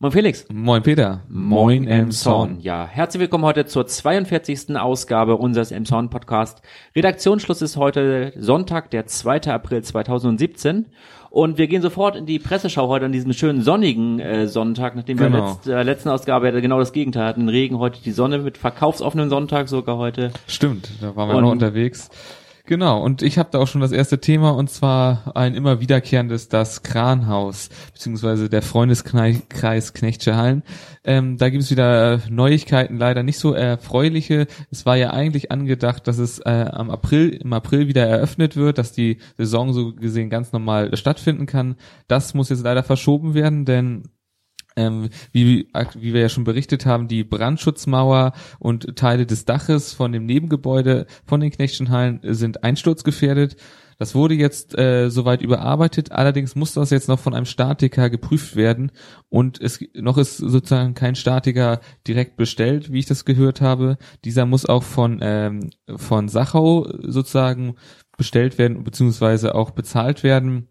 Moin Felix. Moin Peter. Moin Emson. Ja, herzlich willkommen heute zur 42. Ausgabe unseres Emson Podcast. Redaktionsschluss ist heute Sonntag, der 2. April 2017. Und wir gehen sofort in die Presseschau heute an diesem schönen sonnigen äh, Sonntag, nachdem wir Genau. in der letzten Ausgabe ja genau das Gegenteil hatten. Regen, heute die Sonne mit verkaufsoffenen Sonntag sogar heute. Stimmt, da waren wir Und- noch unterwegs. Genau, und ich habe da auch schon das erste Thema und zwar ein immer wiederkehrendes, das Kranhaus, beziehungsweise der Freundeskreis Knechtsche Hallen. Ähm, da gibt es wieder Neuigkeiten, leider nicht so erfreuliche. Es war ja eigentlich angedacht, dass es äh, am April, im April wieder eröffnet wird, dass die Saison so gesehen ganz normal stattfinden kann. Das muss jetzt leider verschoben werden, denn ähm, wie, wie wir ja schon berichtet haben, die Brandschutzmauer und Teile des Daches von dem Nebengebäude von den Knechtchenhallen sind einsturzgefährdet. Das wurde jetzt äh, soweit überarbeitet, allerdings muss das jetzt noch von einem Statiker geprüft werden und es noch ist sozusagen kein Statiker direkt bestellt, wie ich das gehört habe. Dieser muss auch von ähm, von Sachau sozusagen bestellt werden beziehungsweise auch bezahlt werden.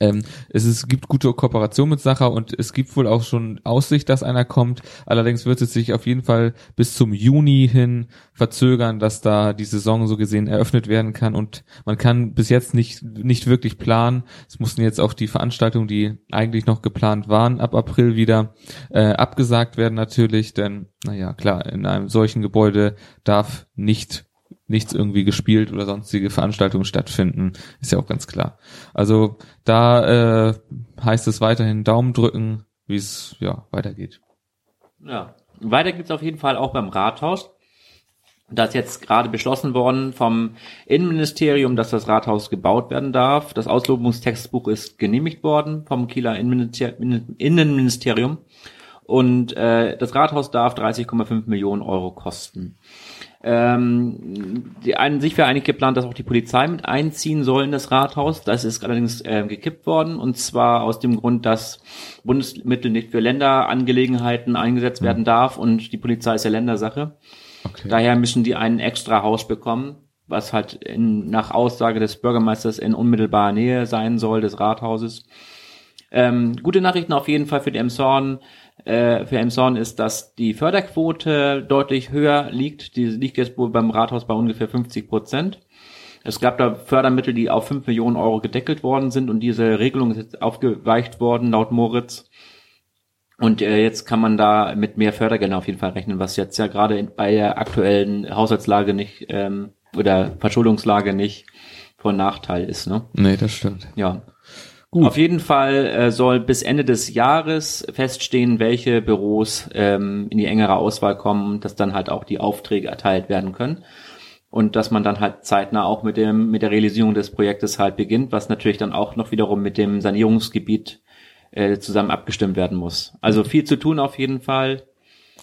Ähm, es ist, gibt gute Kooperation mit Sacher und es gibt wohl auch schon Aussicht, dass einer kommt. Allerdings wird es sich auf jeden Fall bis zum Juni hin verzögern, dass da die Saison so gesehen eröffnet werden kann und man kann bis jetzt nicht, nicht wirklich planen. Es mussten jetzt auch die Veranstaltungen, die eigentlich noch geplant waren, ab April wieder äh, abgesagt werden natürlich, denn, naja, klar, in einem solchen Gebäude darf nicht nichts irgendwie gespielt oder sonstige Veranstaltungen stattfinden, ist ja auch ganz klar. Also da äh, heißt es weiterhin Daumen drücken, wie es ja weitergeht. Ja. Weiter gibt's auf jeden Fall auch beim Rathaus. Da ist jetzt gerade beschlossen worden vom Innenministerium, dass das Rathaus gebaut werden darf. Das Auslobungstextbuch ist genehmigt worden vom Kieler Innenminister- Innenministerium. Und äh, das Rathaus darf 30,5 Millionen Euro kosten. Ähm, die an sich wäre eigentlich geplant, dass auch die Polizei mit einziehen soll in das Rathaus. Das ist allerdings äh, gekippt worden und zwar aus dem Grund, dass Bundesmittel nicht für Länderangelegenheiten eingesetzt werden darf und die Polizei ist ja Ländersache. Okay. Daher müssen die ein extra Haus bekommen, was halt in, nach Aussage des Bürgermeisters in unmittelbarer Nähe sein soll des Rathauses. Ähm, gute Nachrichten auf jeden Fall für die Emshorn. Äh, für Emshorn ist, dass die Förderquote deutlich höher liegt. Die liegt jetzt wohl beim Rathaus bei ungefähr 50 Prozent. Es gab da Fördermittel, die auf 5 Millionen Euro gedeckelt worden sind und diese Regelung ist jetzt aufgeweicht worden laut Moritz. Und äh, jetzt kann man da mit mehr Fördergeldern auf jeden Fall rechnen, was jetzt ja gerade bei der aktuellen Haushaltslage nicht ähm, oder Verschuldungslage nicht von Nachteil ist. Ne? Nee, das stimmt. Ja. Gut. Auf jeden Fall äh, soll bis Ende des Jahres feststehen, welche Büros ähm, in die engere Auswahl kommen, dass dann halt auch die Aufträge erteilt werden können. Und dass man dann halt zeitnah auch mit dem, mit der Realisierung des Projektes halt beginnt, was natürlich dann auch noch wiederum mit dem Sanierungsgebiet äh, zusammen abgestimmt werden muss. Also viel zu tun auf jeden Fall.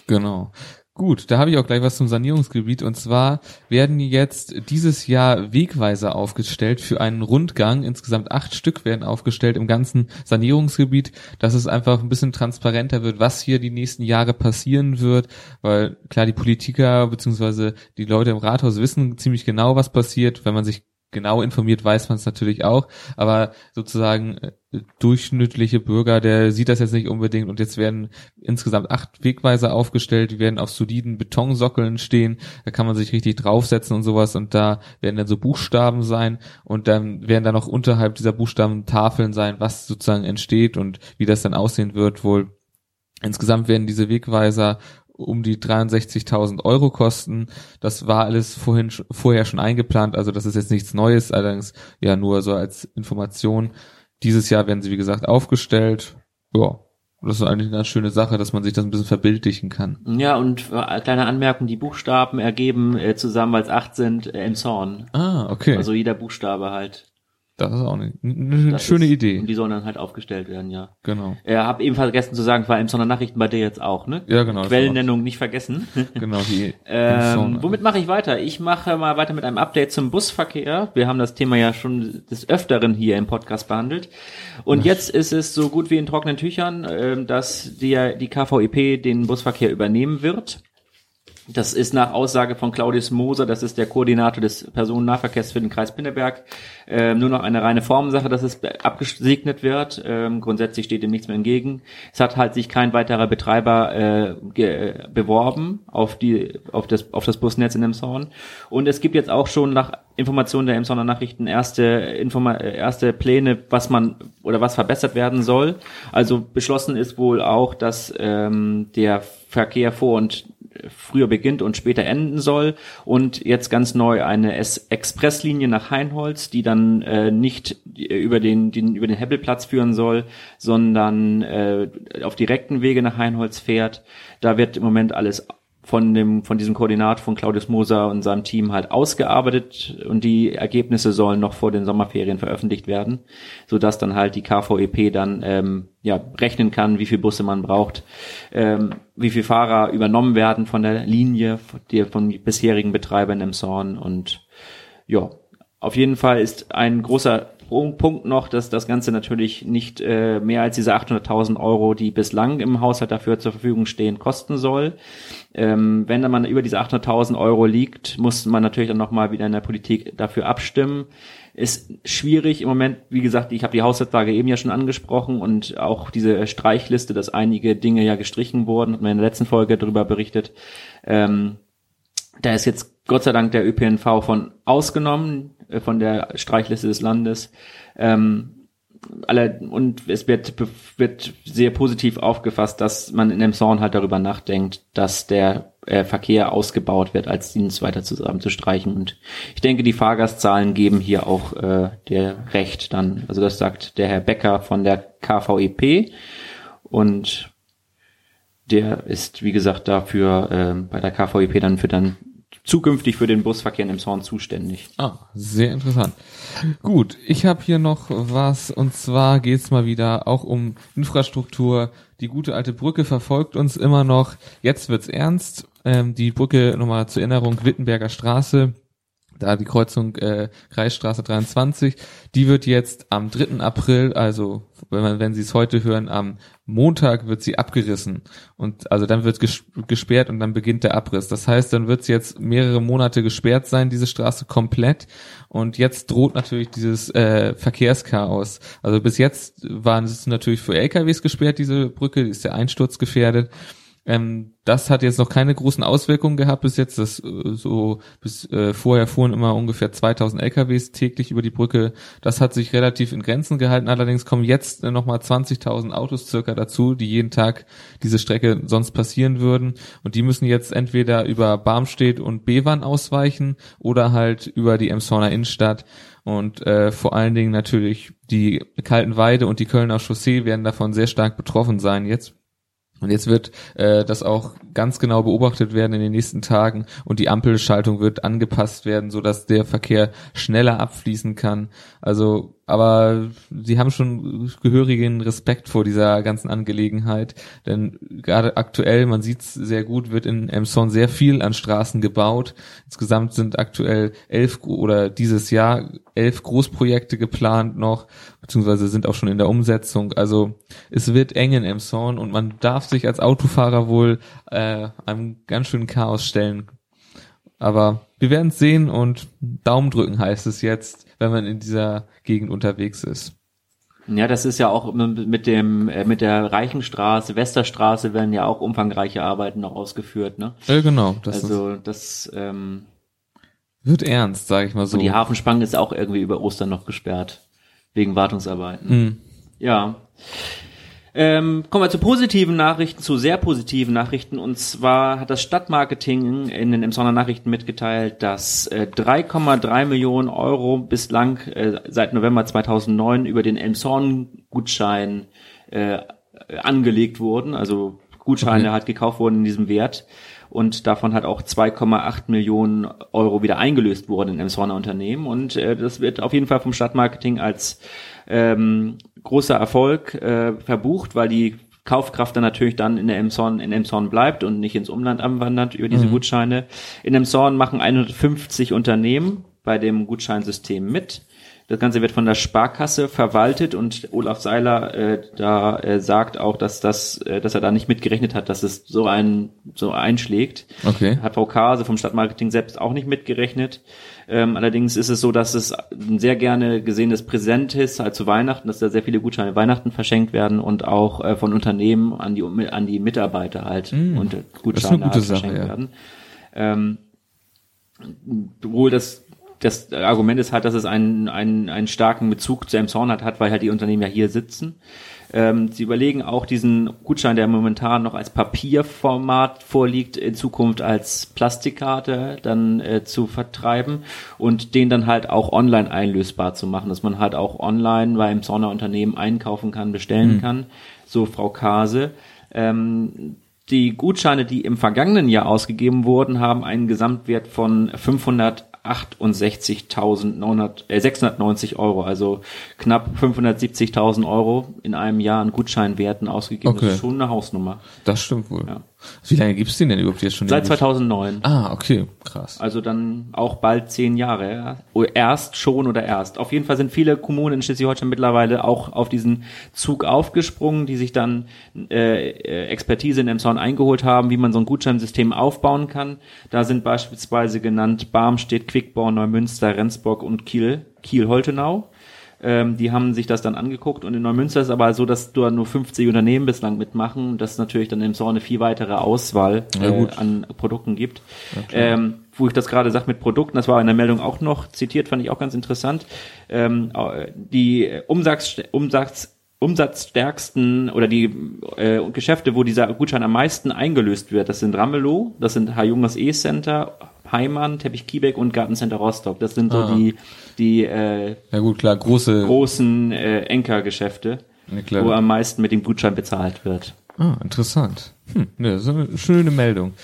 Genau. Gut, da habe ich auch gleich was zum Sanierungsgebiet. Und zwar werden jetzt dieses Jahr Wegweiser aufgestellt für einen Rundgang. Insgesamt acht Stück werden aufgestellt im ganzen Sanierungsgebiet, dass es einfach ein bisschen transparenter wird, was hier die nächsten Jahre passieren wird, weil klar die Politiker beziehungsweise die Leute im Rathaus wissen ziemlich genau, was passiert, wenn man sich genau informiert, weiß man es natürlich auch, aber sozusagen äh, durchschnittliche Bürger, der sieht das jetzt nicht unbedingt. Und jetzt werden insgesamt acht Wegweiser aufgestellt, die werden auf soliden Betonsockeln stehen, da kann man sich richtig draufsetzen und sowas. Und da werden dann so Buchstaben sein. Und dann werden da noch unterhalb dieser Buchstaben Tafeln sein, was sozusagen entsteht und wie das dann aussehen wird, wohl. Insgesamt werden diese Wegweiser um die 63.000 Euro kosten. Das war alles vorhin, vorher schon eingeplant, also das ist jetzt nichts Neues, allerdings ja nur so als Information. Dieses Jahr werden sie, wie gesagt, aufgestellt. Ja, das ist eigentlich eine ganz schöne Sache, dass man sich das ein bisschen verbildlichen kann. Ja, und äh, kleine Anmerkung, die Buchstaben ergeben äh, zusammen, weil es acht sind, äh, im Zorn. Ah, okay. Also jeder Buchstabe halt. Das ist auch eine, eine schöne ist, Und Idee. die sollen dann halt aufgestellt werden, ja. Genau. Äh, hab eben vergessen zu sagen, war im Sonder Nachrichten bei dir jetzt auch, ne? Ja, genau. Quellennennung nicht vergessen. Genau, die ähm, womit mache ich weiter? Ich mache mal weiter mit einem Update zum Busverkehr. Wir haben das Thema ja schon des Öfteren hier im Podcast behandelt. Und jetzt ist es so gut wie in trockenen Tüchern, ähm, dass die, die KVEP den Busverkehr übernehmen wird. Das ist nach Aussage von Claudius Moser, das ist der Koordinator des Personennahverkehrs für den Kreis Pinneberg, äh, nur noch eine reine Formsache, dass es abgesegnet wird. Ähm, grundsätzlich steht dem nichts mehr entgegen. Es hat halt sich kein weiterer Betreiber äh, beworben auf die auf das auf das Busnetz in Emshorn. Und es gibt jetzt auch schon nach Informationen der Emshorner Nachrichten erste erste Pläne, was man oder was verbessert werden soll. Also beschlossen ist wohl auch, dass ähm, der Verkehr vor und früher beginnt und später enden soll und jetzt ganz neu eine Expresslinie nach Heinholz, die dann äh, nicht über den, den über den Hebbelplatz führen soll, sondern äh, auf direkten Wege nach Heinholz fährt. Da wird im Moment alles von dem von diesem Koordinat von Claudius Moser und seinem Team halt ausgearbeitet und die Ergebnisse sollen noch vor den Sommerferien veröffentlicht werden, so dass dann halt die KVEP dann ähm, ja rechnen kann, wie viel Busse man braucht, ähm, wie viel Fahrer übernommen werden von der Linie, die von bisherigen Betreibern im Zorn und ja, auf jeden Fall ist ein großer Punkt noch, dass das Ganze natürlich nicht äh, mehr als diese 800.000 Euro, die bislang im Haushalt dafür zur Verfügung stehen, kosten soll. Ähm, wenn man über diese 800.000 Euro liegt, muss man natürlich dann nochmal wieder in der Politik dafür abstimmen. Ist schwierig im Moment, wie gesagt, ich habe die Haushaltslage eben ja schon angesprochen und auch diese Streichliste, dass einige Dinge ja gestrichen wurden, hat man in der letzten Folge darüber berichtet. Ähm, da ist jetzt Gott sei Dank der ÖPNV von ausgenommen. Äh, von der Streichliste des Landes. Ähm, alle, und es wird, wird sehr positiv aufgefasst, dass man in dem Zorn halt darüber nachdenkt, dass der äh, Verkehr ausgebaut wird, als Dienst weiter zusammen zu streichen. Und ich denke, die Fahrgastzahlen geben hier auch äh, der Recht dann. Also das sagt der Herr Becker von der KVEP. Und der ist, wie gesagt, dafür äh, bei der KVEP dann für dann zukünftig für den Busverkehr im Zorn zuständig. Ah, sehr interessant. Gut, ich habe hier noch was und zwar geht's mal wieder auch um Infrastruktur. Die gute alte Brücke verfolgt uns immer noch. Jetzt wird's ernst. Ähm, die Brücke nochmal zur Erinnerung Wittenberger Straße da die Kreuzung äh, Kreisstraße 23, die wird jetzt am 3. April, also wenn man, wenn Sie es heute hören, am Montag wird sie abgerissen und also dann wird ges gesperrt und dann beginnt der Abriss. Das heißt, dann wird es jetzt mehrere Monate gesperrt sein, diese Straße komplett und jetzt droht natürlich dieses äh, Verkehrschaos. Also bis jetzt waren es natürlich für LKWs gesperrt, diese Brücke, die ist der Einsturz gefährdet. Ähm, das hat jetzt noch keine großen Auswirkungen gehabt bis jetzt. Das äh, so bis äh, vorher fuhren immer ungefähr 2000 LKWs täglich über die Brücke. Das hat sich relativ in Grenzen gehalten. Allerdings kommen jetzt äh, noch mal 20.000 Autos circa dazu, die jeden Tag diese Strecke sonst passieren würden. Und die müssen jetzt entweder über Barmstedt und Bewan ausweichen oder halt über die Emshorner Innenstadt. Und äh, vor allen Dingen natürlich die Kaltenweide und die Kölner Chaussee werden davon sehr stark betroffen sein jetzt und jetzt wird äh, das auch ganz genau beobachtet werden in den nächsten Tagen und die Ampelschaltung wird angepasst werden, so dass der Verkehr schneller abfließen kann. Also aber sie haben schon gehörigen Respekt vor dieser ganzen Angelegenheit, denn gerade aktuell, man sieht es sehr gut, wird in Emson sehr viel an Straßen gebaut. Insgesamt sind aktuell elf oder dieses Jahr elf Großprojekte geplant noch, beziehungsweise sind auch schon in der Umsetzung. Also es wird eng in Emson und man darf sich als Autofahrer wohl äh, einem ganz schönen Chaos stellen. Aber wir werden es sehen und Daumen drücken heißt es jetzt wenn man in dieser Gegend unterwegs ist. Ja, das ist ja auch mit dem äh, mit der Reichenstraße, Westerstraße werden ja auch umfangreiche Arbeiten noch ausgeführt, ne? Ja, genau. Das also das ähm, wird ernst, sage ich mal so. Und die Hafenspange ist auch irgendwie über Ostern noch gesperrt wegen Wartungsarbeiten. Mhm. Ja. Ähm, kommen wir zu positiven Nachrichten, zu sehr positiven Nachrichten. Und zwar hat das Stadtmarketing in den Emsonner Nachrichten mitgeteilt, dass äh, 3,3 Millionen Euro bislang äh, seit November 2009 über den Emson-Gutschein äh, angelegt wurden. Also Gutscheine okay. halt gekauft wurden in diesem Wert. Und davon hat auch 2,8 Millionen Euro wieder eingelöst worden in Emsonner Unternehmen. Und äh, das wird auf jeden Fall vom Stadtmarketing als ähm, großer Erfolg äh, verbucht, weil die Kaufkraft dann natürlich dann in der Emson, in Emson bleibt und nicht ins Umland anwandert über diese mhm. Gutscheine. In Emson machen 150 Unternehmen bei dem Gutscheinsystem mit. Das Ganze wird von der Sparkasse verwaltet und Olaf Seiler äh, da äh, sagt auch, dass das, äh, dass er da nicht mitgerechnet hat, dass es so ein so einschlägt. Okay. Hat Frau Kase vom Stadtmarketing selbst auch nicht mitgerechnet. Ähm, allerdings ist es so, dass es ein sehr gerne gesehenes Präsent ist, halt zu Weihnachten, dass da sehr viele Gutscheine Weihnachten verschenkt werden und auch äh, von Unternehmen an die an die Mitarbeiter halt Mm, und eine Gutscheine halt Sache, verschenkt ja. werden. Ähm, wohl das das Argument ist halt, dass es einen, einen, einen starken Bezug zu Emshorn hat, hat, weil halt die Unternehmen ja hier sitzen. Ähm, sie überlegen auch diesen Gutschein, der momentan noch als Papierformat vorliegt, in Zukunft als Plastikkarte dann äh, zu vertreiben und den dann halt auch online einlösbar zu machen, dass man halt auch online bei Emshorner Unternehmen einkaufen kann, bestellen kann. So Frau Kase. Ähm, die Gutscheine, die im vergangenen Jahr ausgegeben wurden, haben einen Gesamtwert von 568.900, äh, 690 Euro, also knapp 570.000 Euro in einem Jahr an Gutscheinwerten ausgegeben. Okay. Das ist schon eine Hausnummer. Das stimmt wohl. Ja. Wie lange gibt's den denn überhaupt jetzt schon? Seit den 2009. Ah, okay, krass. Also dann auch bald zehn Jahre. Ja. Oh, Erst schon oder erst. Auf jeden Fall sind viele Kommunen in Schleswig-Holstein mittlerweile auch auf diesen Zug aufgesprungen, die sich dann äh, äh, Expertise in Emshorn eingeholt haben, wie man so ein Gutscheinsystem aufbauen kann. Da sind beispielsweise genannt Barmstedt, Quickborn, Neumünster, Rendsburg und Kiel, Kiel-Holtenau. Ähm, die haben sich das dann angeguckt und in Neumünster ist es aber so, dass da nur 50 Unternehmen bislang mitmachen und das natürlich dann im Zorn eine viel weitere Auswahl Ja, äh, gut. an Produkten gibt. ähm, wo ich das gerade sage mit Produkten, das war in der Meldung auch noch zitiert, fand ich auch ganz interessant. Ähm, äh, die Umsatz, Umsatz, umsatzstärksten oder die äh, Geschäfte, wo dieser Gutschein am meisten eingelöst wird, das sind Ramelow, das sind H-Junges E-Center, Heimann, Teppich Kiebeck und Gartencenter Rostock. Das sind so Ah. die, die äh, Ja gut, klar, große. großen äh, Enker-Geschäfte, Ja, wo am meisten mit dem Gutschein bezahlt wird. Ah, interessant. Hm, ne, so eine schöne Meldung.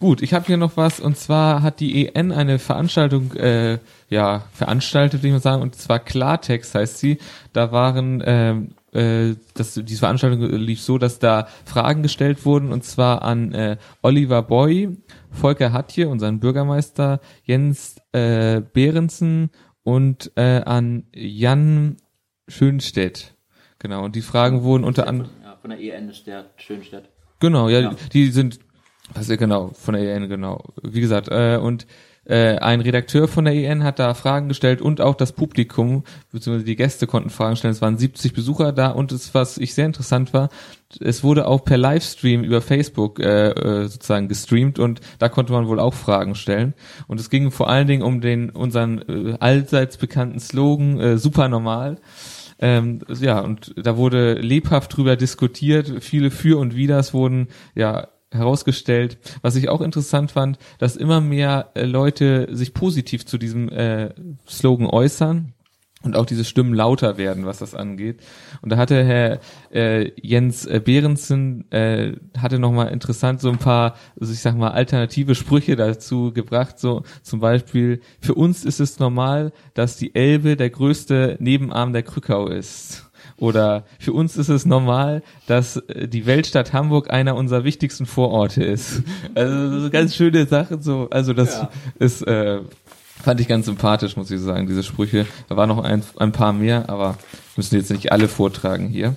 Gut, ich habe hier noch was und zwar hat die EN eine Veranstaltung äh, ja veranstaltet, würde ich mal sagen, und zwar Klartext heißt sie. Da waren ähm, äh, das, diese Veranstaltung lief so, dass da Fragen gestellt wurden und zwar an äh, Oliver Boy, Volker Hatje, unseren Bürgermeister, Jens äh, Behrensen und äh, an Jan Schönstedt. Genau, und die Fragen wurden unter anderem Ja, von der EN ist der Schönstadt. Genau, ja, Ja. die sind, was genau, von der EN, genau. Wie gesagt, äh, und äh, ein Redakteur von der EN hat da Fragen gestellt und auch das Publikum, beziehungsweise die Gäste konnten Fragen stellen. Es waren 70 Besucher da und es, was ich sehr interessant war, es wurde auch per Livestream über Facebook äh, äh, sozusagen gestreamt und da konnte man wohl auch Fragen stellen. Und es ging vor allen Dingen um den unseren äh, allseits bekannten Slogan äh, super normal. Ähm, ja, und da wurde lebhaft drüber diskutiert, viele für und widers wurden ja herausgestellt. Was ich auch interessant fand, dass immer mehr äh, Leute sich positiv zu diesem äh, Slogan äußern und auch diese Stimmen lauter werden, was das angeht. Und da hatte Herr äh, Jens äh, Behrensen äh, hatte noch mal interessant so ein paar, also ich sag mal alternative Sprüche dazu gebracht. So zum Beispiel: Für uns ist es normal, dass die Elbe der größte Nebenarm der Krückau ist. Oder für uns ist es normal, dass äh, die Weltstadt Hamburg einer unserer wichtigsten Vororte ist. Also so ganz schöne Sachen so. Also das Ja. ist äh, Fand ich ganz sympathisch, muss ich sagen, diese Sprüche. Da waren noch ein, ein paar mehr, aber müssen jetzt nicht alle vortragen hier.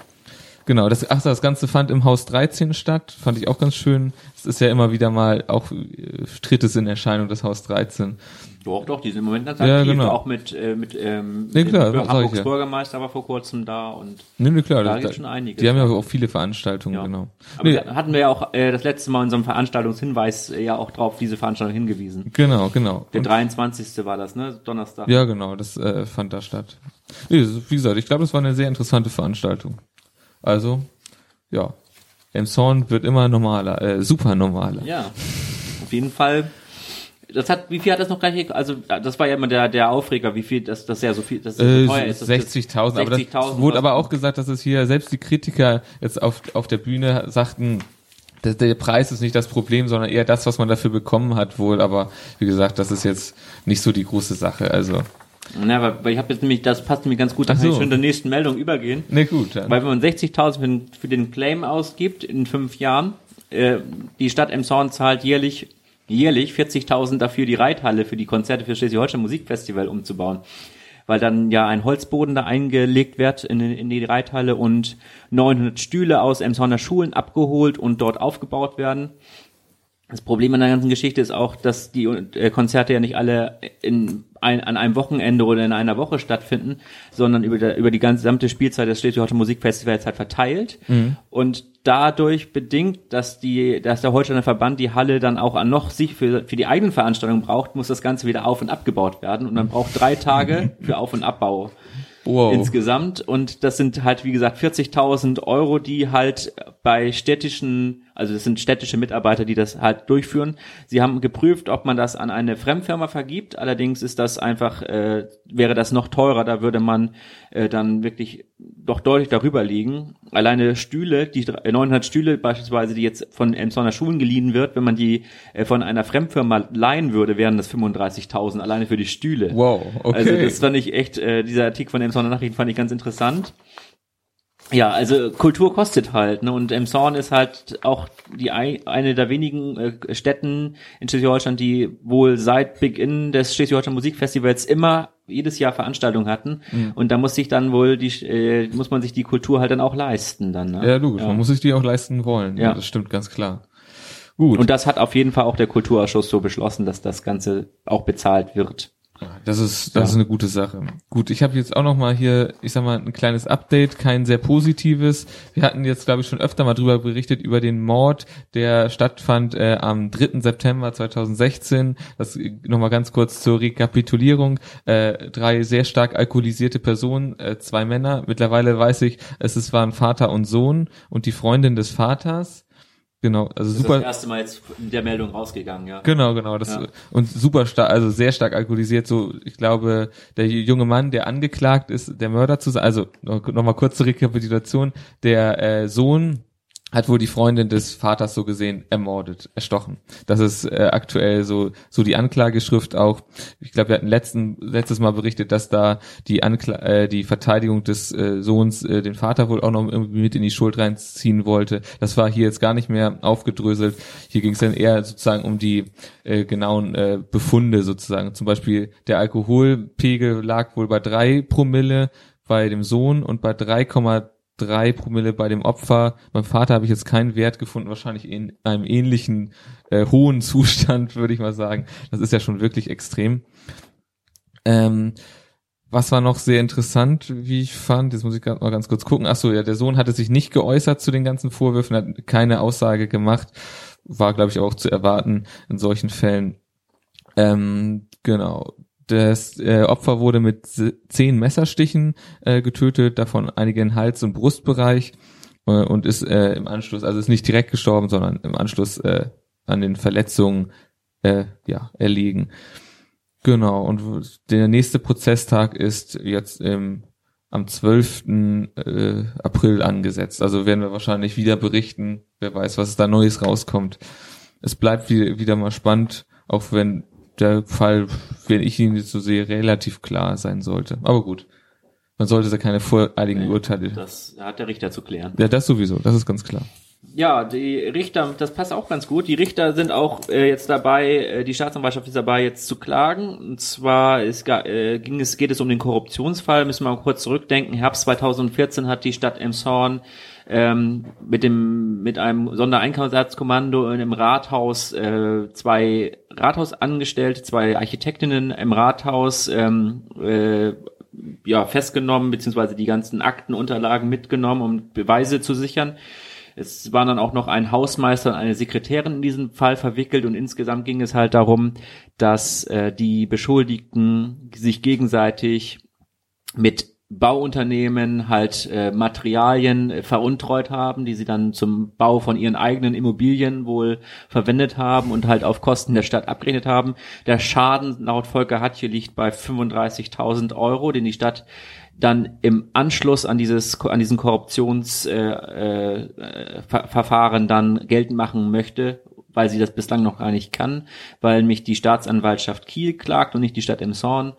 Genau, das, ach, das Ganze fand im Haus 13 statt, fand ich auch ganz schön. Es ist ja immer wieder mal auch äh, tritt es in Erscheinung, das Haus 13. Doch, doch, die sind im Moment ganz Ja, aktiv, genau. auch mit, äh, mit ähm, Nee, klar, dem Hamburgs ja. Bürgermeister war vor kurzem da und Nee, nee, klar. Da gibt's schon einiges. Die haben ja auch viele Veranstaltungen, ja. genau. Aber Nee, da hatten wir ja auch äh, das letzte Mal in unserem Veranstaltungshinweis äh, ja auch drauf diese Veranstaltung hingewiesen. genau, genau. Der Und- 23. war das, ne? Donnerstag. Ja, genau, das äh, fand da statt. Nee, wie gesagt, ich glaube, das war eine sehr interessante Veranstaltung. Also, ja, Emshorn wird immer normaler, äh, super normaler. Ja, auf jeden Fall. Das hat, wie viel hat das noch gleich, also das war ja immer der, der Aufreger, wie viel, dass das ja so viel, dass das Äh, so teuer ist. dass das 60.000, aber das 60.000 wurde aber auch gesagt, dass es hier selbst die Kritiker jetzt auf, auf der Bühne sagten, der, der Preis ist nicht das Problem, sondern eher das, was man dafür bekommen hat wohl, aber wie gesagt, das ist jetzt nicht so die große Sache, also. Na, aber weil ich habe jetzt nämlich, das passt mir ganz gut, da Ach kann ich so. schon der nächsten Meldung übergehen. Ne, gut. Dann. Weil wenn man 60.000 für, den- für den Claim ausgibt in fünf Jahren, äh, die Stadt Emshorn zahlt jährlich jährlich 40.000 dafür die Reithalle für die Konzerte für Schleswig-Holstein Musikfestival umzubauen. weil dann ja ein Holzboden da eingelegt wird in, in die Reithalle und 900 Stühle aus Emshorner Schulen abgeholt und dort aufgebaut werden. Das Problem an der ganzen Geschichte ist auch, dass die äh, Konzerte ja nicht alle in ein, an einem Wochenende oder in einer Woche stattfinden, sondern über, der, über die gesamte Spielzeit des Schleswig-Holstein Musikfestivals halt verteilt. Mhm. Und dadurch bedingt, dass die, dass der Holsteiner Verband die Halle dann auch an noch sich für, für die eigenen Veranstaltungen braucht, muss das Ganze wieder auf und abgebaut werden. Und man braucht drei Tage für Auf- und Abbau wow. insgesamt. Und das sind halt, wie gesagt, 40.000 Euro, die halt bei städtischen, also das sind städtische Mitarbeiter, die das halt durchführen. Sie haben geprüft, ob man das an eine Fremdfirma vergibt. Allerdings ist das einfach, äh, wäre das noch teurer. Da würde man äh, dann wirklich doch deutlich darüber liegen. Alleine Stühle, die 900 Stühle beispielsweise, die jetzt von Emsonner Schulen geliehen wird, wenn man die äh, von einer Fremdfirma leihen würde, wären das 35.000 alleine für die Stühle. Wow, okay. Also das fand ich echt, äh, dieser Artikel von Emsonner Nachrichten fand ich ganz interessant. Ja, also Kultur kostet halt, ne? Und Emshorn ist halt auch die eine der wenigen äh, Städten in Schleswig-Holstein, die wohl seit Beginn des Schleswig-Holstein Musikfestivals immer jedes Jahr Veranstaltungen hatten. Mhm. Und da muss sich dann wohl die äh, muss man sich die Kultur halt dann auch leisten dann. Ne? Ja, logisch. Ja. Man muss sich die auch leisten wollen. Ja. ja, das stimmt ganz klar. Gut. Und das hat auf jeden Fall auch der Kulturausschuss so beschlossen, dass das Ganze auch bezahlt wird. Das ist, das ja. ist eine gute Sache. Gut, ich habe jetzt auch noch mal hier, ich sag mal, ein kleines Update, kein sehr positives. Wir hatten jetzt, glaube ich, schon öfter mal drüber berichtet, über den Mord, der stattfand äh, am 3. September 2016. Das noch mal ganz kurz zur Rekapitulierung. Äh, drei sehr stark alkoholisierte Personen, äh, zwei Männer. Mittlerweile weiß ich, es, es waren Vater und Sohn und die Freundin des Vaters. Genau, also das super. Ist das erste Mal jetzt in der Meldung rausgegangen, ja. Genau, genau, das ja. und super stark, also sehr stark alkoholisiert. So, ich glaube, der junge Mann, der angeklagt ist, der Mörder zu sein. Also noch, noch kurze Rekapitulation: Der äh, Sohn hat wohl die Freundin des Vaters so gesehen ermordet, erstochen. Das ist äh, aktuell so so die Anklageschrift auch. Ich glaube, wir hatten letzten letztes Mal berichtet, dass da die Ankla äh, die Verteidigung des äh, Sohns äh, den Vater wohl auch noch irgendwie mit in die Schuld reinziehen wollte. Das war hier jetzt gar nicht mehr aufgedröselt. Hier ging es dann eher sozusagen um die äh, genauen äh, Befunde sozusagen. Zum Beispiel der Alkoholpegel lag wohl bei drei Promille bei dem Sohn und bei 3,3 drei Promille bei dem Opfer. Beim Vater habe ich jetzt keinen Wert gefunden, wahrscheinlich in einem ähnlichen äh, hohen Zustand, würde ich mal sagen. Das ist ja schon wirklich extrem. Ähm, was war noch sehr interessant, wie ich fand, jetzt muss ich mal ganz kurz gucken. Ach so, ja, der Sohn hatte sich nicht geäußert zu den ganzen Vorwürfen, hat keine Aussage gemacht. War, glaube ich, auch zu erwarten in solchen Fällen. Ähm, genau. Das äh, Opfer wurde mit zehn Messerstichen äh, getötet, davon einige in Hals- und Brustbereich äh, und ist äh, im Anschluss, also ist nicht direkt gestorben, sondern im Anschluss äh, an den Verletzungen äh, ja erlegen. Genau, und der nächste Prozesstag ist jetzt im, am 12. Äh, April angesetzt. Also werden wir wahrscheinlich wieder berichten. Wer weiß, was da Neues rauskommt. Es bleibt wieder mal spannend, auch wenn der Fall, wenn ich ihn jetzt so sehe, relativ klar sein sollte. Aber gut. Man sollte da keine voreiligen nee, Urteile. Das hat der Richter zu klären. Ja, das sowieso, das ist ganz klar. Ja, die Richter, das passt auch ganz gut. Die Richter sind auch äh, jetzt dabei, äh, die Staatsanwaltschaft ist dabei, jetzt zu klagen. Und zwar ist, äh, ging es, geht es um den Korruptionsfall. Müssen wir mal kurz zurückdenken. Herbst 2014 hat die Stadt Emshorn ähm, mit dem mit einem Sondereinsatzkommando in einem Rathaus äh, zwei Rathausangestellte, zwei Architektinnen im Rathaus ähm, äh, ja festgenommen beziehungsweise die ganzen Aktenunterlagen mitgenommen, um Beweise zu sichern. Es waren dann auch noch ein Hausmeister und eine Sekretärin in diesem Fall verwickelt und insgesamt ging es halt darum, dass äh, die Beschuldigten sich gegenseitig mit Bauunternehmen halt äh, Materialien äh, veruntreut haben, die sie dann zum Bau von ihren eigenen Immobilien wohl verwendet haben und halt auf Kosten der Stadt abgerechnet haben. Der Schaden laut Volker Hatje liegt bei 35.000 Euro, den die Stadt dann im Anschluss an dieses an diesen Korruptionsverfahren äh, äh, Verfahren dann geltend machen möchte, weil sie das bislang noch gar nicht kann, weil mich die Staatsanwaltschaft Kiel klagt und nicht die Stadt Emshorn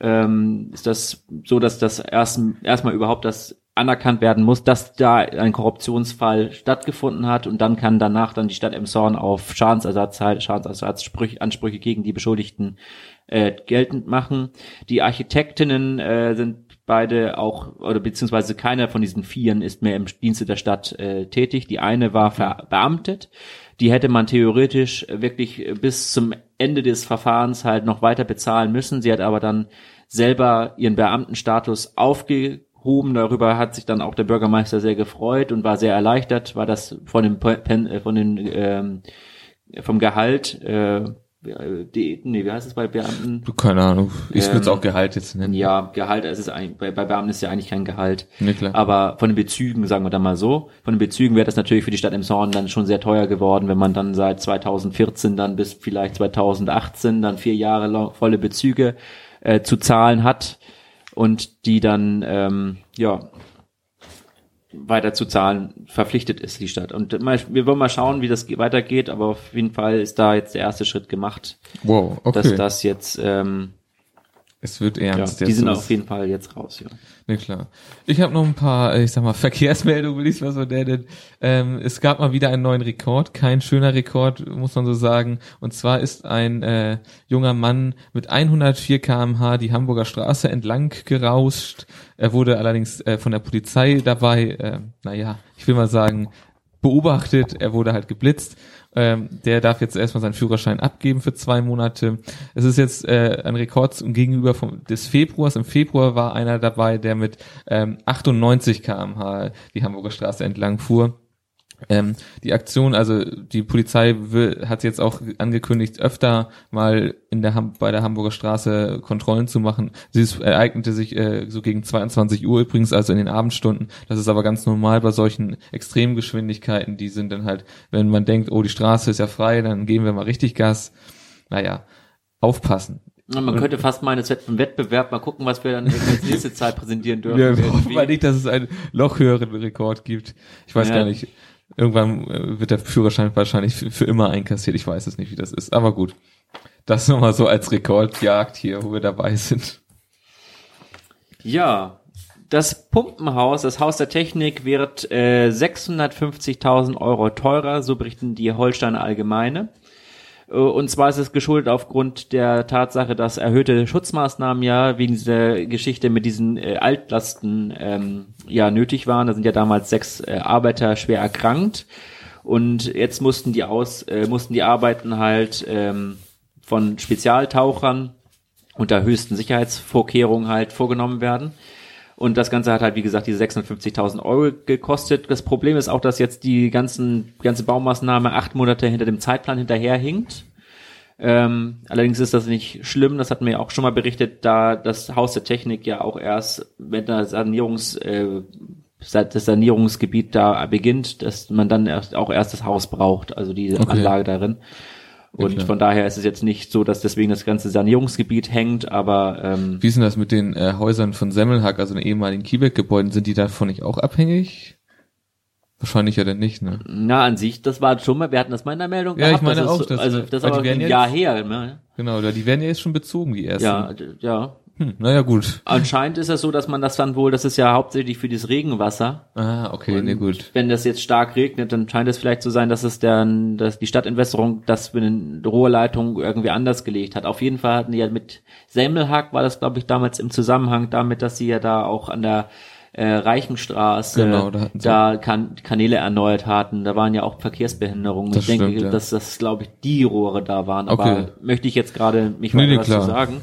ähm, ist das so, dass das erst erstmal überhaupt das anerkannt werden muss, dass da ein Korruptionsfall stattgefunden hat und dann kann danach dann die Stadt Emshorn auf Schadensersatz halt Schadensersatzansprüche gegen die Beschuldigten äh, geltend machen. Die Architektinnen äh, sind beide auch oder beziehungsweise keiner von diesen Vieren ist mehr im Dienste der Stadt äh, tätig. Die eine war verbeamtet, die hätte man theoretisch wirklich bis zum Ende des Verfahrens halt noch weiter bezahlen müssen. Sie hat aber dann selber ihren Beamtenstatus aufge Huben. Darüber hat sich dann auch der Bürgermeister sehr gefreut und war sehr erleichtert, weil das von dem äh, von den ähm, vom Gehalt äh, die, nee, wie heißt es bei Beamten? Keine Ahnung. Ich ähm, würde es auch Gehalt jetzt nennen. Ja, Gehalt, es ist eigentlich, bei, bei Beamten ist ja eigentlich kein Gehalt. Nee, klar. Aber von den Bezügen, sagen wir dann mal so, von den Bezügen wäre das natürlich für die Stadt Emshorn dann schon sehr teuer geworden, wenn man dann seit 2014 dann bis vielleicht 2018 dann vier Jahre lang volle Bezüge äh, zu zahlen hat und die dann ähm, ja weiter zu zahlen verpflichtet ist die Stadt. Und mal, wir wollen mal schauen, wie das weitergeht, aber auf jeden Fall ist da jetzt der erste Schritt gemacht, wow, okay. dass das jetzt ähm, es wird ernst. Ja, die sind auf jeden Fall jetzt raus, ja. Ne, klar. Ich habe noch ein paar, ich sag mal, Verkehrsmeldungen, will ich mal so nennen. Ähm, es gab mal wieder einen neuen Rekord, kein schöner Rekord, muss man so sagen. Und zwar ist ein äh, junger Mann mit 104 kmh die Hamburger Straße entlang gerauscht. Er wurde allerdings äh, von der Polizei dabei, äh, naja, ich will mal sagen, beobachtet. Er wurde halt geblitzt ähm, der darf jetzt erstmal seinen Führerschein abgeben für zwei Monate. Es ist jetzt äh, ein Rekord gegenüber vom, des Februars. Im Februar war einer dabei, der mit ähm, 98 kmh die Hamburger Straße entlang fuhr. Ähm, die Aktion, also die Polizei will, hat jetzt auch angekündigt, öfter mal in der Ham bei der Hamburger Straße Kontrollen zu machen. Sie ereignete sich äh, so gegen 22 Uhr übrigens, also in den Abendstunden. Das ist aber ganz normal bei solchen Extremgeschwindigkeiten. Die sind dann halt, wenn man denkt, oh, die Straße ist ja frei, dann geben wir mal richtig Gas. Naja, aufpassen. Man könnte fast meinen, es wird ein Wettbewerb. Mal gucken, was wir dann als nächste Zeit präsentieren dürfen. Wir hoffen mal nicht, dass es einen noch höheren Rekord gibt. Ich weiß ja. gar nicht. Irgendwann äh, wird der Führerschein wahrscheinlich für, immer einkassiert. Ich weiß es nicht, wie das ist. Aber gut. Das nochmal so als Rekordjagd hier, wo wir dabei sind. Ja, das Pumpenhaus, das Haus der Technik wird äh, 650.000 Euro teurer, so berichten die Holsteiner Allgemeine. Äh, und zwar ist es geschuldet aufgrund der Tatsache, dass erhöhte Schutzmaßnahmen ja wegen dieser Geschichte mit diesen äh, Altlasten ähm, ja nötig waren. Da sind ja damals sechs äh, Arbeiter schwer erkrankt und jetzt mussten die aus äh, mussten die Arbeiten halt ähm, von Spezialtauchern unter höchsten Sicherheitsvorkehrungen halt vorgenommen werden. Und das Ganze hat halt, wie gesagt, diese 650.000 Euro gekostet. Das Problem ist auch, dass jetzt die ganzen, ganze Baumaßnahme acht Monate hinter dem Zeitplan hinterherhinkt. Ähm, allerdings ist das nicht schlimm, das hatten wir ja auch schon mal berichtet, da das Haus der Technik ja auch erst wenn der Sanierungs, äh, das Sanierungsgebiet da beginnt, dass man dann erst, auch erst das Haus braucht, also diese okay. Anlage darin. Und ja, von daher ist es jetzt nicht so, dass deswegen das ganze Sanierungsgebiet hängt, aber ähm, Wie ist denn das mit den äh, Häusern von Semmelhack, also den ehemaligen Kiebeck-Gebäuden, sind die davon nicht auch abhängig? Wahrscheinlich ja dann nicht, ne? Na, an sich, das war schon mal, wir hatten das mal in der Meldung ja, gehabt. Ja, ich meine das auch. das, also das ist aber ein Jahr her. Ne? Genau, oder die werden ja jetzt schon bezogen, die ersten. Ja, ja. Hm, naja, gut. Anscheinend ist es so, dass man das dann wohl, das ist ja hauptsächlich für das Regenwasser. Ah, okay, Und nee, gut. Wenn das jetzt stark regnet, dann scheint es vielleicht zu so sein, dass es dann, dass die Stadtentwässerung das für eine Rohrleitung irgendwie anders gelegt hat. Auf jeden Fall hatten die ja mit Semmelhack war das, glaube ich, damals im Zusammenhang damit, dass sie ja da auch an der äh, Reichenstraße genau, da, da kan Kanäle erneuert hatten. Da waren ja auch Verkehrsbehinderungen. Das ich stimmt, denke, ja. dass das, glaube ich, die Rohre da waren. Aber Okay. möchte ich jetzt gerade mich Nee, weiter nee, was klar. zu sagen.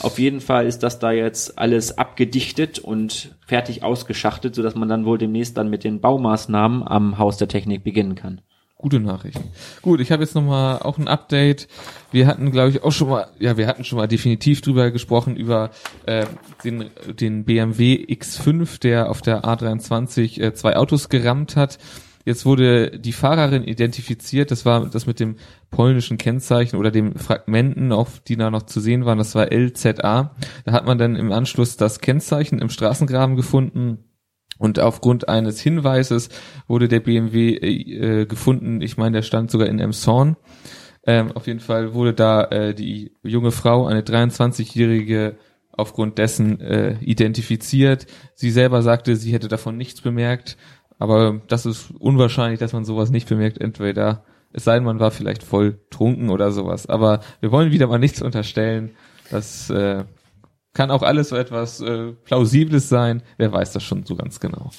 Auf jeden Fall ist das da jetzt alles abgedichtet und fertig ausgeschachtet, sodass man dann wohl demnächst dann mit den Baumaßnahmen am Haus der Technik beginnen kann. Gute Nachrichten. Gut, ich habe jetzt noch mal auch ein Update. Wir hatten, glaube ich, auch schon mal, ja, wir hatten schon mal definitiv drüber gesprochen über äh, den, den BMW X5, der auf der A23 äh, zwei Autos gerammt hat. Jetzt wurde die Fahrerin identifiziert. Das war das mit dem polnischen Kennzeichen oder dem Fragmenten, auf die da noch zu sehen waren. Das war LZA. Da hat man dann im Anschluss das Kennzeichen im Straßengraben gefunden. Und aufgrund eines Hinweises wurde der BMW äh, gefunden. Ich meine, der stand sogar in Emshorn. Ähm, auf jeden Fall wurde da äh, die junge Frau, eine 23-jährige aufgrund dessen äh, identifiziert. Sie selber sagte, sie hätte davon nichts bemerkt, aber das ist unwahrscheinlich, dass man sowas nicht bemerkt. Entweder es sei denn, man war vielleicht voll trunken oder sowas. Aber wir wollen wieder mal nichts unterstellen. Das äh, kann auch alles so etwas äh, Plausibles sein. Wer weiß das schon so ganz genau.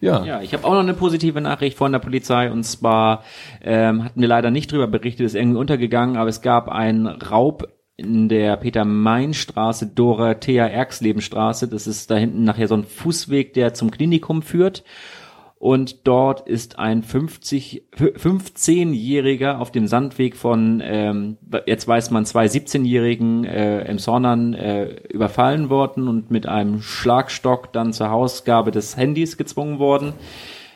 Ja. Ja, ich habe auch noch eine positive Nachricht von der Polizei und zwar ähm, hatten wir leider nicht drüber berichtet, ist irgendwie untergegangen, aber es gab einen Raub in der Peter-Main-Straße, Dorothea-Erxleben-Straße. Das ist da hinten nachher so ein Fußweg, der zum Klinikum führt und dort ist ein 50, 15-Jähriger auf dem Sandweg von, ähm, jetzt weiß man, zwei 17-Jährigen äh, im Sornern äh, überfallen worden und mit einem Schlagstock dann zur Hausgabe des Handys gezwungen worden.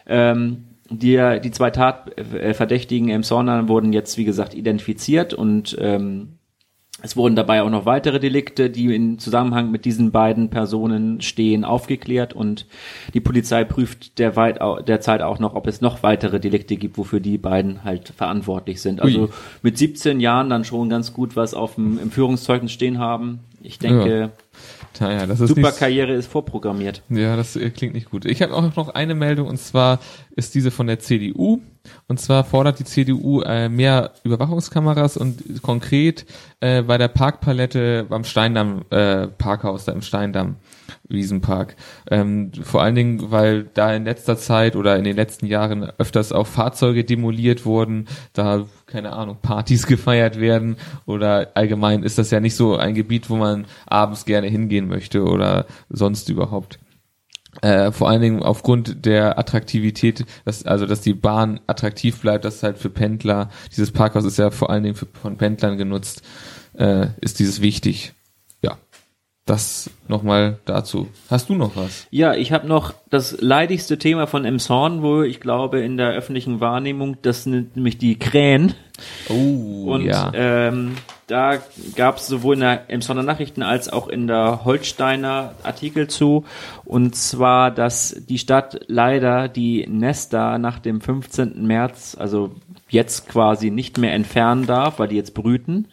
Ähm, die, die zwei Tatverdächtigen im Sornern wurden jetzt, wie gesagt, identifiziert und ähm, es wurden dabei auch noch weitere Delikte, die in Zusammenhang mit diesen beiden Personen stehen, aufgeklärt und die Polizei prüft derweit, derzeit auch noch, ob es noch weitere Delikte gibt, wofür die beiden halt verantwortlich sind. Also Ui. mit 17 Jahren dann schon ganz gut was auf dem im Führungszeugnis stehen haben. Ich denke, ja. Naja, das ist Super Karriere ist vorprogrammiert. Ja, das klingt nicht gut. Ich habe auch noch eine Meldung und zwar ist diese von der CDU. Und zwar fordert die CDU äh, mehr Überwachungskameras und konkret äh, bei der Parkpalette beim Steindamm äh, Parkhaus da im Steindamm Wiesenpark. Ähm, vor allen Dingen, weil da in letzter Zeit oder in den letzten Jahren öfters auch Fahrzeuge demoliert wurden, da keine Ahnung, Partys gefeiert werden oder allgemein ist das ja nicht so ein Gebiet, wo man abends gerne hingehen möchte oder sonst überhaupt. Äh, vor allen Dingen aufgrund der Attraktivität, dass, also dass die Bahn attraktiv bleibt, das ist halt für Pendler, dieses Parkhaus ist ja vor allen Dingen für, von Pendlern genutzt, äh, ist dieses wichtig. Das nochmal dazu. Hast du noch was? Ja, ich habe noch das leidigste Thema von Emshorn, wo ich glaube in der öffentlichen Wahrnehmung, das sind nämlich die Krähen. Oh, Und ja. ähm, da gab es sowohl in der Emshorner Nachrichten als auch in der Holsteiner Artikel zu. Und zwar, dass die Stadt leider die Nester nach dem 15. März, also jetzt quasi nicht mehr entfernen darf, weil die jetzt brüten.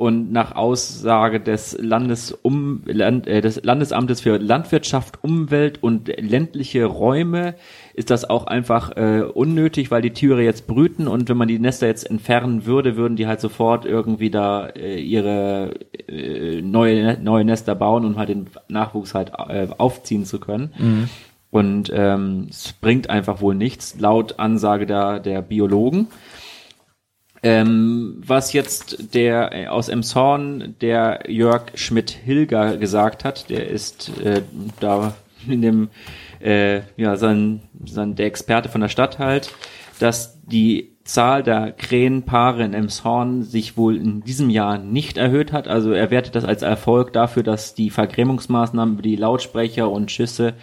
Und nach Aussage des, Landesum, Land, äh, des Landesamtes für Landwirtschaft, Umwelt und ländliche Räume ist das auch einfach äh, unnötig, weil die Tiere jetzt brüten und wenn man die Nester jetzt entfernen würde, würden die halt sofort irgendwie da äh, ihre äh, neue, neue Nester bauen, um halt den Nachwuchs halt äh, aufziehen zu können. Mhm. Und ähm, es bringt einfach wohl nichts, laut Ansage der, der Biologen. Ähm, was jetzt der äh, aus Emshorn, der Jörg Schmidt-Hilger gesagt hat, der ist äh, da in dem, äh, ja, sein, sein, der Experte von der Stadt halt, dass die Zahl der Krähenpaare in Emshorn sich wohl in diesem Jahr nicht erhöht hat. Also er wertet das als Erfolg dafür, dass die Vergrämungsmaßnahmen über die Lautsprecher und Schüsse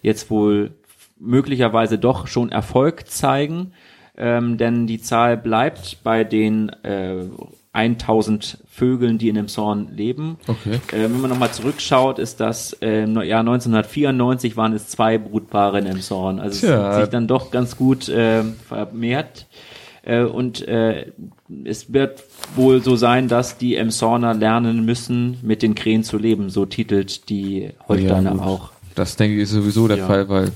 jetzt wohl möglicherweise doch schon Erfolg zeigen ähm, denn die Zahl bleibt bei den äh, 1000 Vögeln, die in dem Zorn leben. Okay. Äh, wenn man nochmal zurückschaut, ist das äh, im Jahr 1994 waren es zwei Brutpaare in dem Zorn. Also Tja. es hat sich dann doch ganz gut äh, vermehrt. Äh, und äh, es wird wohl so sein, dass die Emshorner lernen müssen, mit den Krähen zu leben. So titelt die Holsteiner ja, auch. Das denke ich ist sowieso der ja. Fall, weil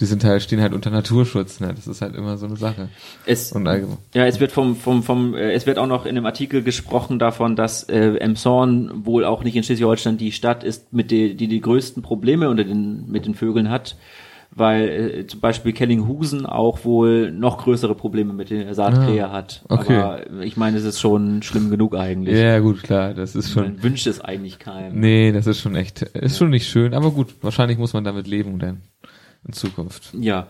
die sind halt, stehen halt unter Naturschutz, ne? Das ist halt immer so eine Sache. Es, und allgemein. Ja, es wird vom, vom, vom, äh, es wird auch noch in dem Artikel gesprochen davon, dass äh, Emshorn wohl auch nicht in Schleswig-Holstein die Stadt ist, mit die, die die größten Probleme unter den, mit den Vögeln hat weil äh, zum Beispiel Kellinghusen auch wohl noch größere Probleme mit der Saatkrähe ah, hat. Okay. Aber ich meine, es ist schon schlimm genug eigentlich. Ja, gut, klar, das ist schon. Man wünscht es eigentlich keinem. Nee, das ist schon echt, ist ja. schon nicht schön, aber gut, wahrscheinlich muss man damit leben dann in Zukunft. Ja.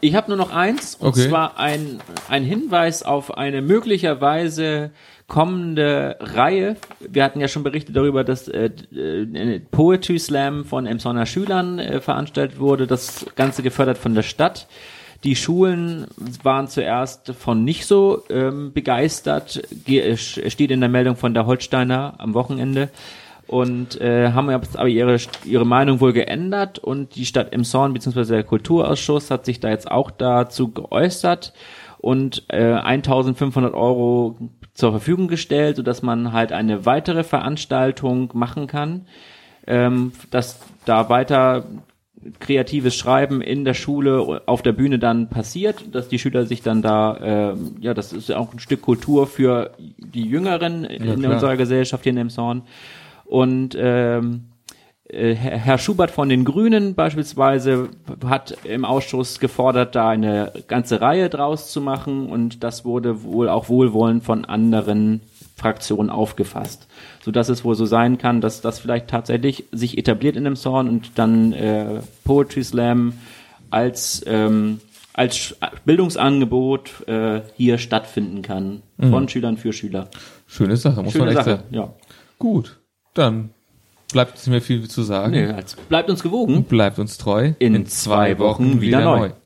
Ich habe nur noch eins, und okay. zwar ein, ein Hinweis auf eine möglicherweise kommende Reihe. Wir hatten ja schon berichtet darüber, dass äh, äh, Poetry Slam von Emsonner Schülern äh, veranstaltet wurde. Das Ganze gefördert von der Stadt. Die Schulen waren zuerst von nicht so ähm, begeistert, Ge steht in der Meldung von der Holsteiner am Wochenende und äh, haben aber ihre, ihre Meinung wohl geändert und die Stadt Emshorn bzw. der Kulturausschuss hat sich da jetzt auch dazu geäußert und äh, 1500 Euro zur Verfügung gestellt, sodass man halt eine weitere Veranstaltung machen kann, ähm, dass da weiter kreatives Schreiben in der Schule auf der Bühne dann passiert, dass die Schüler sich dann da, äh, ja, das ist ja auch ein Stück Kultur für die Jüngeren in klar. unserer Gesellschaft hier in Emshorn. Und ähm, äh, Herr Schubert von den Grünen beispielsweise hat im Ausschuss gefordert, da eine ganze Reihe draus zu machen und das wurde wohl auch wohlwollend von anderen Fraktionen aufgefasst, so dass es wohl so sein kann, dass das vielleicht tatsächlich sich etabliert in dem Zorn und dann äh, Poetry Slam als ähm, als Bildungsangebot äh, hier stattfinden kann von Schülern für Schüler. Schöne Sache, muss Schöne man echt Sache, sagen. ja. Gut, dann bleibt nicht mehr viel zu sagen. Nee, bleibt uns gewogen. Bleibt uns treu. In zwei Wochen wieder neu.